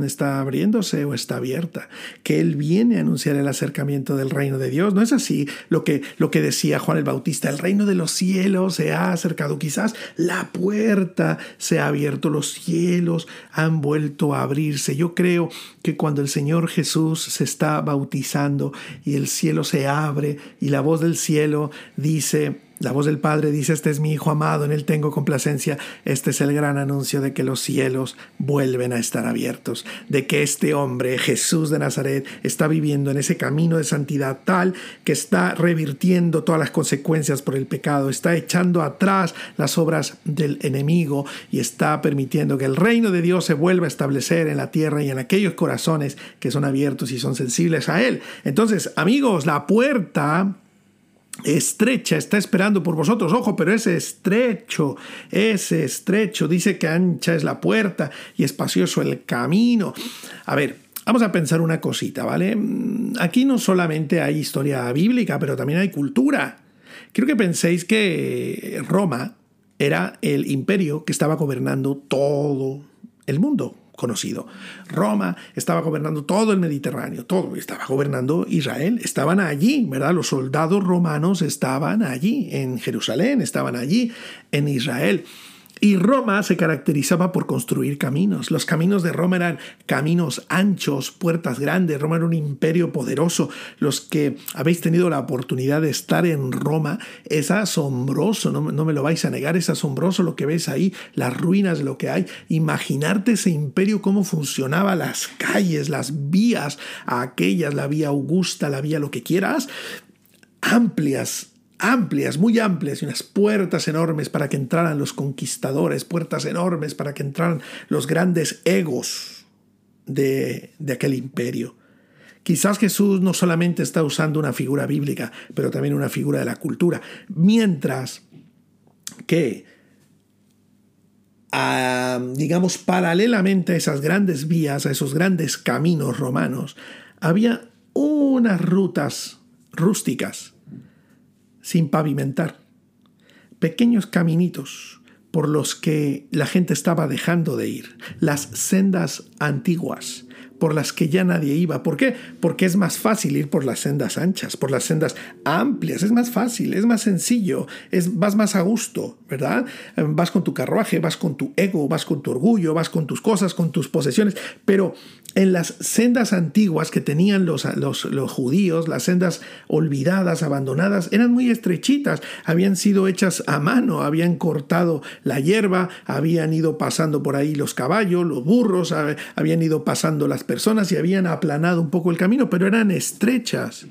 está abriéndose o está abierta, que Él viene a anunciar el acercamiento del reino de Dios. No es así lo que, lo que decía Juan el Bautista, el reino de los cielos se ha acercado, quizás la puerta se ha abierto, los cielos han vuelto a abrirse. Yo creo que cuando el Señor Jesús se está bautizando y el cielo se abre y la voz del cielo dice, La voz del Padre dice, este es mi Hijo amado, en él tengo complacencia. Este es el gran anuncio de que los cielos vuelven a estar abiertos, de que este hombre, Jesús de Nazaret, está viviendo en ese camino de santidad tal que está revirtiendo todas las consecuencias por el pecado, está echando atrás las obras del enemigo y está permitiendo que el reino de Dios se vuelva a establecer en la tierra y en aquellos corazones que son abiertos y son sensibles a Él. Entonces, amigos, la puerta estrecha, está esperando por vosotros. Ojo, pero es estrecho, es estrecho. Dice que ancha es la puerta y espacioso el camino. A ver, vamos a pensar una cosita, ¿vale? Aquí no solamente hay historia bíblica, pero también hay cultura. Quiero que penséis que Roma era el imperio que estaba gobernando todo el mundo conocido. Roma estaba gobernando todo el Mediterráneo, todo, estaba gobernando Israel, estaban allí, ¿verdad? Los soldados romanos estaban allí, en Jerusalén, estaban allí, en Israel. Y Roma se caracterizaba por construir caminos. Los caminos de Roma eran caminos anchos, puertas grandes. Roma era un imperio poderoso. Los que habéis tenido la oportunidad de estar en Roma, es asombroso, no, me lo vais a negar, es asombroso lo que ves ahí, las ruinas de lo que hay. Imaginarte ese imperio, cómo funcionaba, las calles, las vías, aquellas, la vía Augusta, la vía lo que quieras, amplias, amplias, muy amplias, y unas puertas enormes para que entraran los conquistadores, puertas enormes para que entraran los grandes egos de, de aquel imperio. Quizás Jesús no solamente está usando una figura bíblica, pero también una figura de la cultura, mientras que, digamos, paralelamente a esas grandes vías, a esos grandes caminos romanos, había unas rutas rústicas sin pavimentar, pequeños caminitos por los que la gente estaba dejando de ir, las sendas antiguas, por las que ya nadie iba. ¿Por qué? Porque es más fácil ir por las sendas anchas, por las sendas amplias. Es más fácil, es más sencillo, es, vas más a gusto, ¿verdad? Eh, vas con tu carruaje, vas con tu ego, vas con tu orgullo, vas con tus cosas, con tus posesiones. Pero en las sendas antiguas que tenían los, los, los judíos, las sendas olvidadas, abandonadas, eran muy estrechitas, habían sido hechas a mano, habían cortado la hierba, habían ido pasando por ahí los caballos, los burros, habían ido pasando las personas y habían aplanado un poco el camino, pero eran estrechas,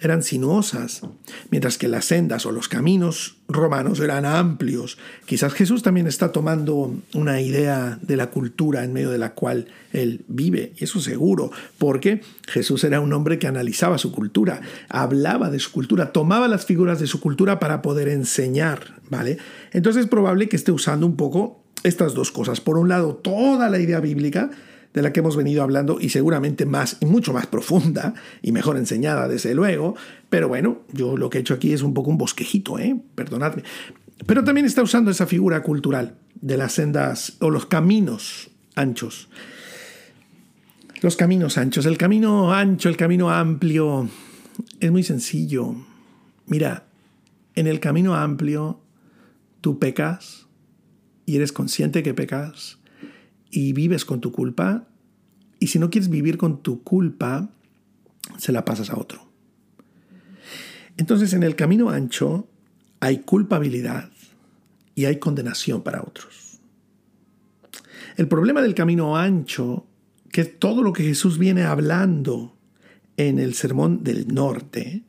eran sinuosas, mientras que las sendas o los caminos romanos eran amplios. Quizás Jesús también está tomando una idea de la cultura en medio de la cual él vive, y eso seguro, porque Jesús era un hombre que analizaba su cultura, hablaba de su cultura, tomaba las figuras de su cultura para poder enseñar, ¿vale? Entonces es probable que esté usando un poco estas dos cosas. Por un lado, toda la idea bíblica, de la que hemos venido hablando y seguramente más y mucho más profunda y mejor enseñada, desde luego. Pero bueno, yo lo que he hecho aquí es un poco un bosquejito, ¿eh? perdonadme. Pero también está usando esa figura cultural de las sendas o los caminos anchos. Los caminos anchos, el camino ancho, el camino amplio, es muy sencillo. Mira, en el camino amplio tú pecas y eres consciente que pecas y vives con tu culpa, y si no quieres vivir con tu culpa, se la pasas a otro. Entonces en el camino ancho hay culpabilidad y hay condenación para otros. El problema del camino ancho, que es todo lo que Jesús viene hablando en el sermón del norte,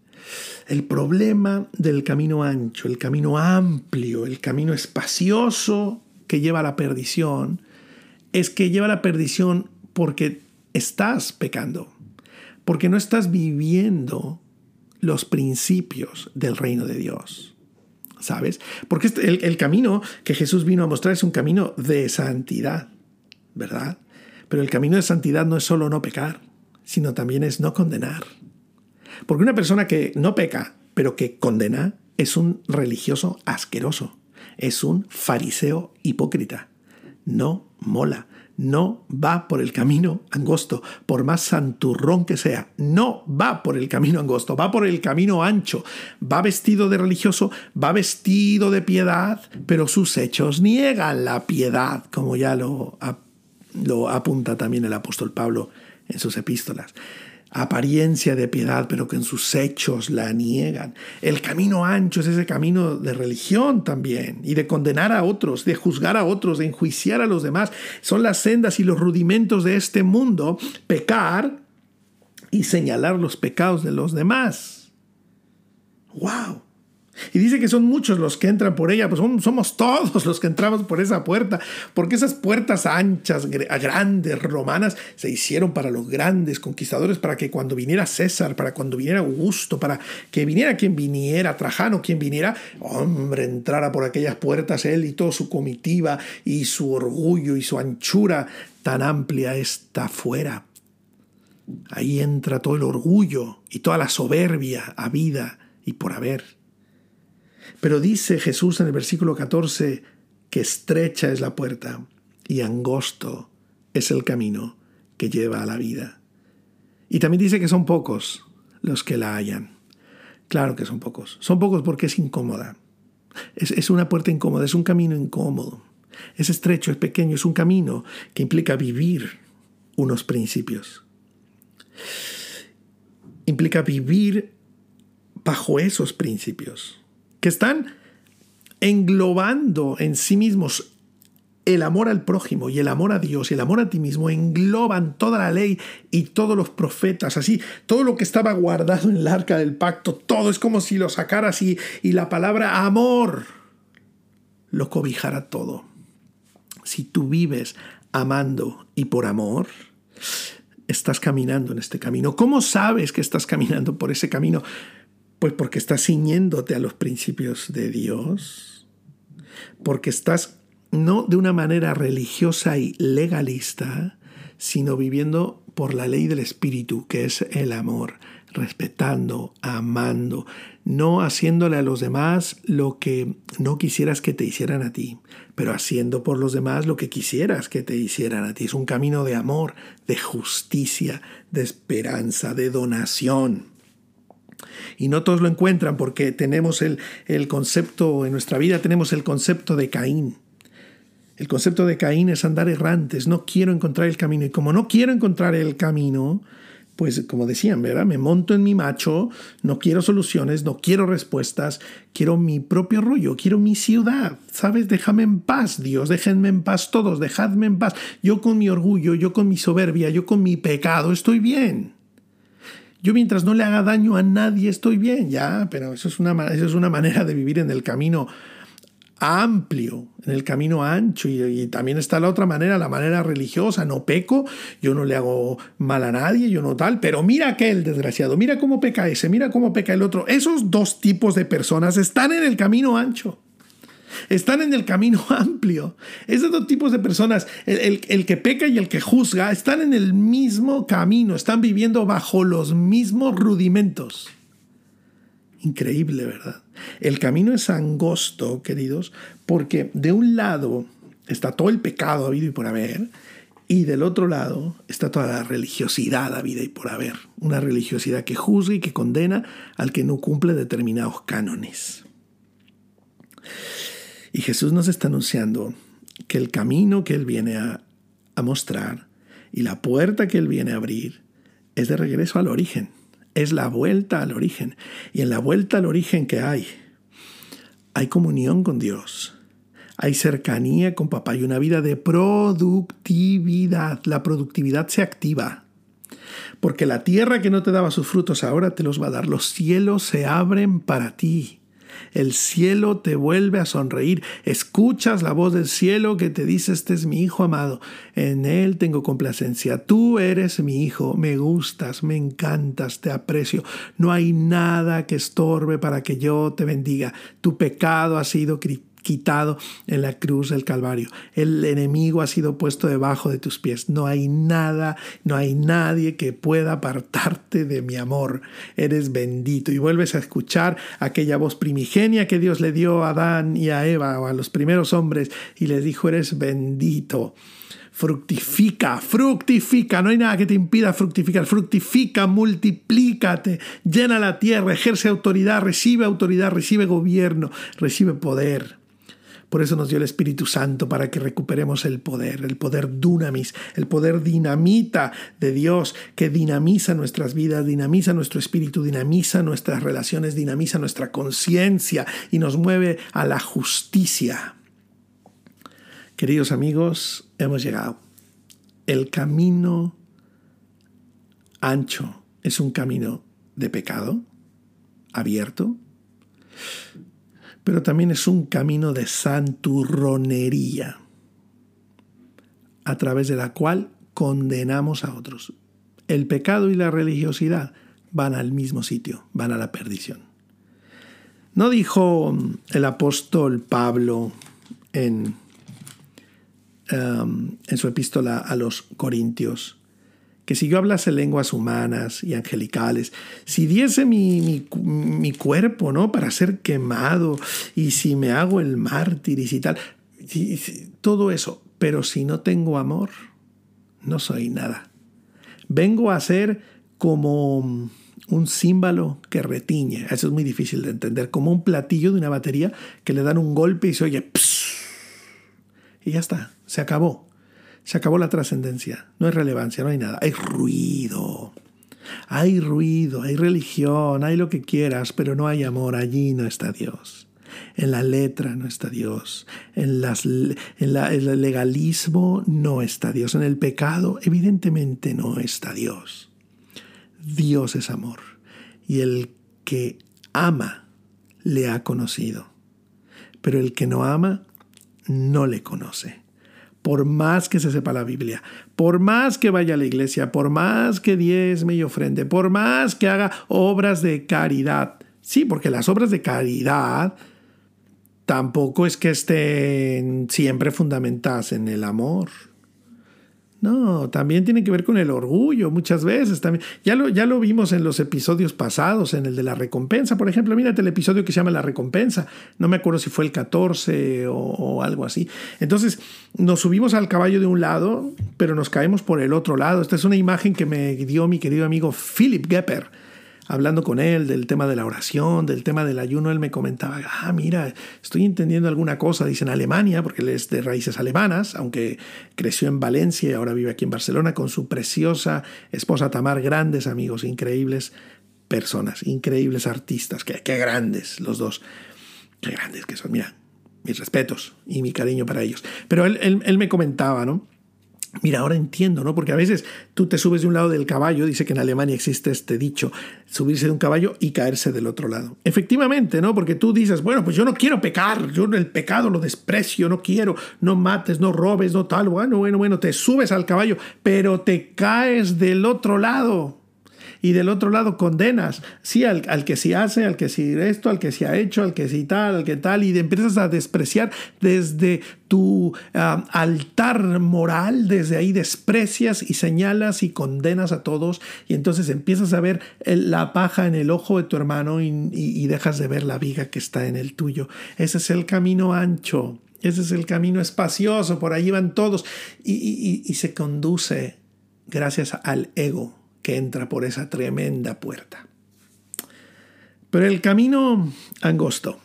el problema del camino ancho, el camino amplio, el camino espacioso que lleva a la perdición, es que lleva la perdición porque estás pecando, porque no estás viviendo los principios del reino de Dios. ¿Sabes? Porque este, el, el camino que Jesús vino a mostrar es un camino de santidad, ¿verdad? Pero el camino de santidad no es solo no pecar, sino también es no condenar. Porque una persona que no peca, pero que condena, es un religioso asqueroso, es un fariseo hipócrita no mola, no va por el camino angosto, por más santurrón que sea, no va por el camino angosto, va por el camino ancho, va vestido de religioso, va vestido de piedad, pero sus hechos niegan la piedad, como ya lo, lo apunta también el apóstol Pablo en sus epístolas. Apariencia de piedad, pero que en sus hechos la niegan. El camino ancho es ese camino de religión también, y de condenar a otros, de juzgar a otros, de enjuiciar a los demás. Son las sendas y los rudimentos de este mundo, pecar y señalar los pecados de los demás. ¡Wow! Y dice que son muchos los que entran por ella, pues somos todos los que entramos por esa puerta, porque esas puertas anchas, grandes, romanas, se hicieron para los grandes conquistadores, para que cuando viniera César, para cuando viniera Augusto, para que viniera quien viniera, Trajano, quien viniera, hombre, entrara por aquellas puertas él y toda su comitiva y su orgullo y su anchura tan amplia está fuera. Ahí entra todo el orgullo y toda la soberbia a vida y por haber. Pero dice Jesús en el versículo 14 que estrecha es la puerta y angosto es el camino que lleva a la vida. Y también dice que son pocos los que la hallan. Claro que son pocos. Son pocos porque es incómoda. Es, es, una puerta incómoda, es un camino incómodo. Es estrecho, es pequeño, es un camino que implica vivir unos principios. Implica vivir bajo esos principios que están englobando en sí mismos el amor al prójimo y el amor a Dios y el amor a ti mismo engloban toda la ley y todos los profetas, así, todo lo que estaba guardado en el arca del pacto, todo es como si lo sacaras y, y la palabra amor lo cobijara todo. Si tú vives amando y por amor, estás caminando en este camino. ¿Cómo sabes que estás caminando por ese camino? Pues porque estás ciñéndote a los principios de Dios, porque estás no de una manera religiosa y legalista, sino viviendo por la ley del Espíritu, que es el amor, respetando, amando, no haciéndole a los demás lo que no quisieras que te hicieran a ti, pero haciendo por los demás lo que quisieras que te hicieran a ti. Es un camino de amor, de justicia, de esperanza, de donación. Y no todos lo encuentran porque tenemos el, el concepto, en nuestra vida tenemos el concepto de Caín. El concepto de Caín es andar errantes, no quiero encontrar el camino. Y como no quiero encontrar el camino, pues como decían, ¿verdad? Me monto en mi macho, no quiero soluciones, no quiero respuestas, quiero mi propio rollo, quiero mi ciudad, ¿sabes? Déjame en paz, Dios, déjenme en paz todos, dejadme en paz. Yo con mi orgullo, yo con mi soberbia, yo con mi pecado, estoy bien. Yo mientras no le haga daño a nadie estoy bien, ya, pero eso es una, eso es una manera de vivir en el camino amplio, en el camino ancho. Y, también está la otra manera, la manera religiosa. No peco, yo no le hago mal a nadie, yo no tal. Pero mira aquel desgraciado, mira cómo peca ese, mira cómo peca el otro. Esos dos tipos de personas están en el camino ancho están en el camino <laughs> amplio. Esos dos tipos de personas, el, que peca y el que juzga, están en el mismo camino, están viviendo bajo los mismos rudimentos. Increíble, ¿verdad? El camino es angosto, queridos, porque de un lado está todo el pecado habido y por haber, y del otro lado está toda la religiosidad habida y por haber. Una religiosidad que juzga y que condena al que no cumple determinados cánones. Y Jesús nos está anunciando que el camino que Él viene a, mostrar y la puerta que Él viene a abrir es de regreso al origen, es la vuelta al origen. Y en la vuelta al origen que hay, hay comunión con Dios, hay cercanía con papá y una vida de productividad. La productividad se activa. Porque la tierra que no te daba sus frutos ahora te los va a dar. Los cielos se abren para ti. El cielo te vuelve a sonreír. Escuchas la voz del cielo que te dice, este es mi hijo amado. En él tengo complacencia. Tú eres mi hijo. Me gustas, me encantas, te aprecio. No hay nada que estorbe para que yo te bendiga. Tu pecado ha sido criticado quitado en la cruz del Calvario. El enemigo ha sido puesto debajo de tus pies. No hay nada, no hay nadie que pueda apartarte de mi amor. Eres bendito. Y vuelves a escuchar aquella voz primigenia que Dios le dio a Adán y a Eva o a los primeros hombres y les dijo, eres bendito fructifica, fructifica, no hay nada que te impida fructificar, fructifica, multiplícate, llena la tierra, ejerce autoridad, recibe autoridad, recibe gobierno, recibe poder Por eso nos dio el Espíritu Santo para que recuperemos el poder, el poder dunamis, el poder dinamita de Dios que dinamiza nuestras vidas, dinamiza nuestro espíritu, dinamiza nuestras relaciones, dinamiza nuestra conciencia y nos mueve a la justicia. Queridos amigos, hemos llegado. El camino ancho es un camino de pecado, abierto, pero también es un camino de santurronería, a través de la cual condenamos a otros. El pecado y la religiosidad van al mismo sitio, van a la perdición. ¿No dijo el apóstol Pablo en, um, en su epístola a los Corintios? Que si yo hablase lenguas humanas y angelicales, si diese mi, cuerpo, ¿no? Para ser quemado, y si me hago el mártir y si tal, todo eso, pero si no tengo amor, no soy nada. Vengo a ser como un címbalo que retiñe, eso es muy difícil de entender, como un platillo de una batería que le dan un golpe y se oye, y ya está, se acabó. Se acabó la trascendencia, no hay relevancia, no hay nada, hay ruido. Hay ruido, hay religión, hay lo que quieras, pero no hay amor, allí no está Dios. En la letra no está Dios, en, en el legalismo no está Dios, en el pecado evidentemente no está Dios. Dios es amor. Y el que ama le ha conocido, pero el que no ama no le conoce por más que se sepa la Biblia, por más que vaya a la iglesia, por más que diezme y ofrende, por más que haga obras de caridad. Sí, porque las obras de caridad tampoco es que estén siempre fundamentadas en el amor. No, también tiene que ver con el orgullo muchas veces. También. Ya, lo, ya lo vimos en los episodios pasados, en el de la recompensa. Por ejemplo, mírate el episodio que se llama La recompensa. No me acuerdo si fue el 14 o, o algo así. Entonces, nos subimos al caballo de un lado, pero nos caemos por el otro lado. Esta es una imagen que me dio mi querido amigo Philip Gepper hablando con él del tema de la oración, del tema del ayuno, él me comentaba, ah, mira, estoy entendiendo alguna cosa, dice en Alemania, porque él es de raíces alemanas, aunque creció en Valencia y ahora vive aquí en Barcelona con su preciosa esposa Tamar, grandes amigos, increíbles personas, increíbles artistas, qué, qué grandes los dos, qué grandes que son, mira, mis respetos y mi cariño para ellos. Pero él, él, él me comentaba, ¿no? Mira, ahora entiendo, ¿no? Porque a veces tú te subes de un lado del caballo, dice que en Alemania existe este dicho, subirse de un caballo y caerse del otro lado. Efectivamente, ¿no? Porque tú dices, bueno, pues yo no quiero pecar, yo el pecado lo desprecio, no quiero, no mates, no robes, no tal, bueno, bueno, bueno, te subes al caballo, pero te caes del otro lado y del otro lado condenas, sí, al, que sí hace, al que sí esto, al que sí ha hecho, al que sí tal, al que tal, y empiezas a despreciar desde tu ah, altar moral, desde ahí desprecias y señalas y condenas a todos, y entonces empiezas a ver la paja en el ojo de tu hermano y dejas de ver la viga que está en el tuyo. Ese es el camino ancho. Ese es el camino espacioso, por ahí van todos y se conduce gracias al ego que entra por esa tremenda puerta. Pero el camino angosto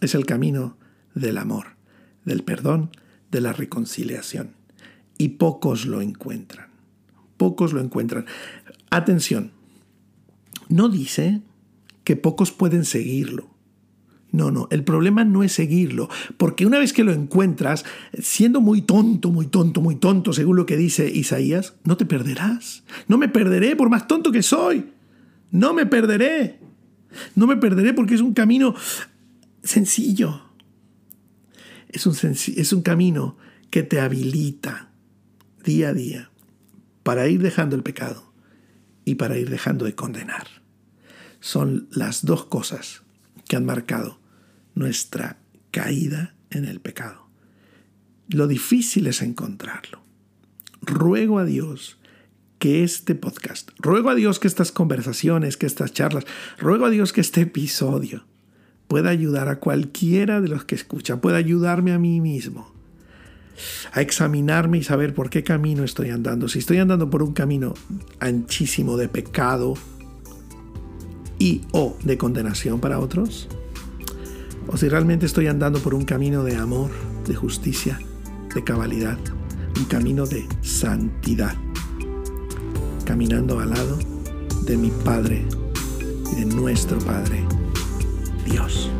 es el camino del amor, del perdón, de la reconciliación. Y pocos lo encuentran. Pocos lo encuentran. Atención, no dice que pocos pueden seguirlo. No, no, el problema no es seguirlo, porque una vez que lo encuentras, siendo muy tonto, muy tonto, muy tonto, según lo que dice Isaías, no te perderás. No me perderé por más tonto que soy. No me perderé. No me perderé porque es un camino sencillo. Es un, es un camino que te habilita día a día para ir dejando el pecado y para ir dejando de condenar. Son las dos cosas que han marcado nuestra caída en el pecado. Lo difícil es encontrarlo. Ruego a Dios que este podcast, ruego a Dios que estas conversaciones, que estas charlas, ruego a Dios que este episodio pueda ayudar a cualquiera de los que escuchan, pueda ayudarme a mí mismo a examinarme y saber por qué camino estoy andando. Si estoy andando por un camino anchísimo de pecado y o de condenación para otros, o si realmente estoy andando por un camino de amor, de justicia, de cabalidad, un camino de santidad, caminando al lado de mi Padre y de nuestro Padre, Dios.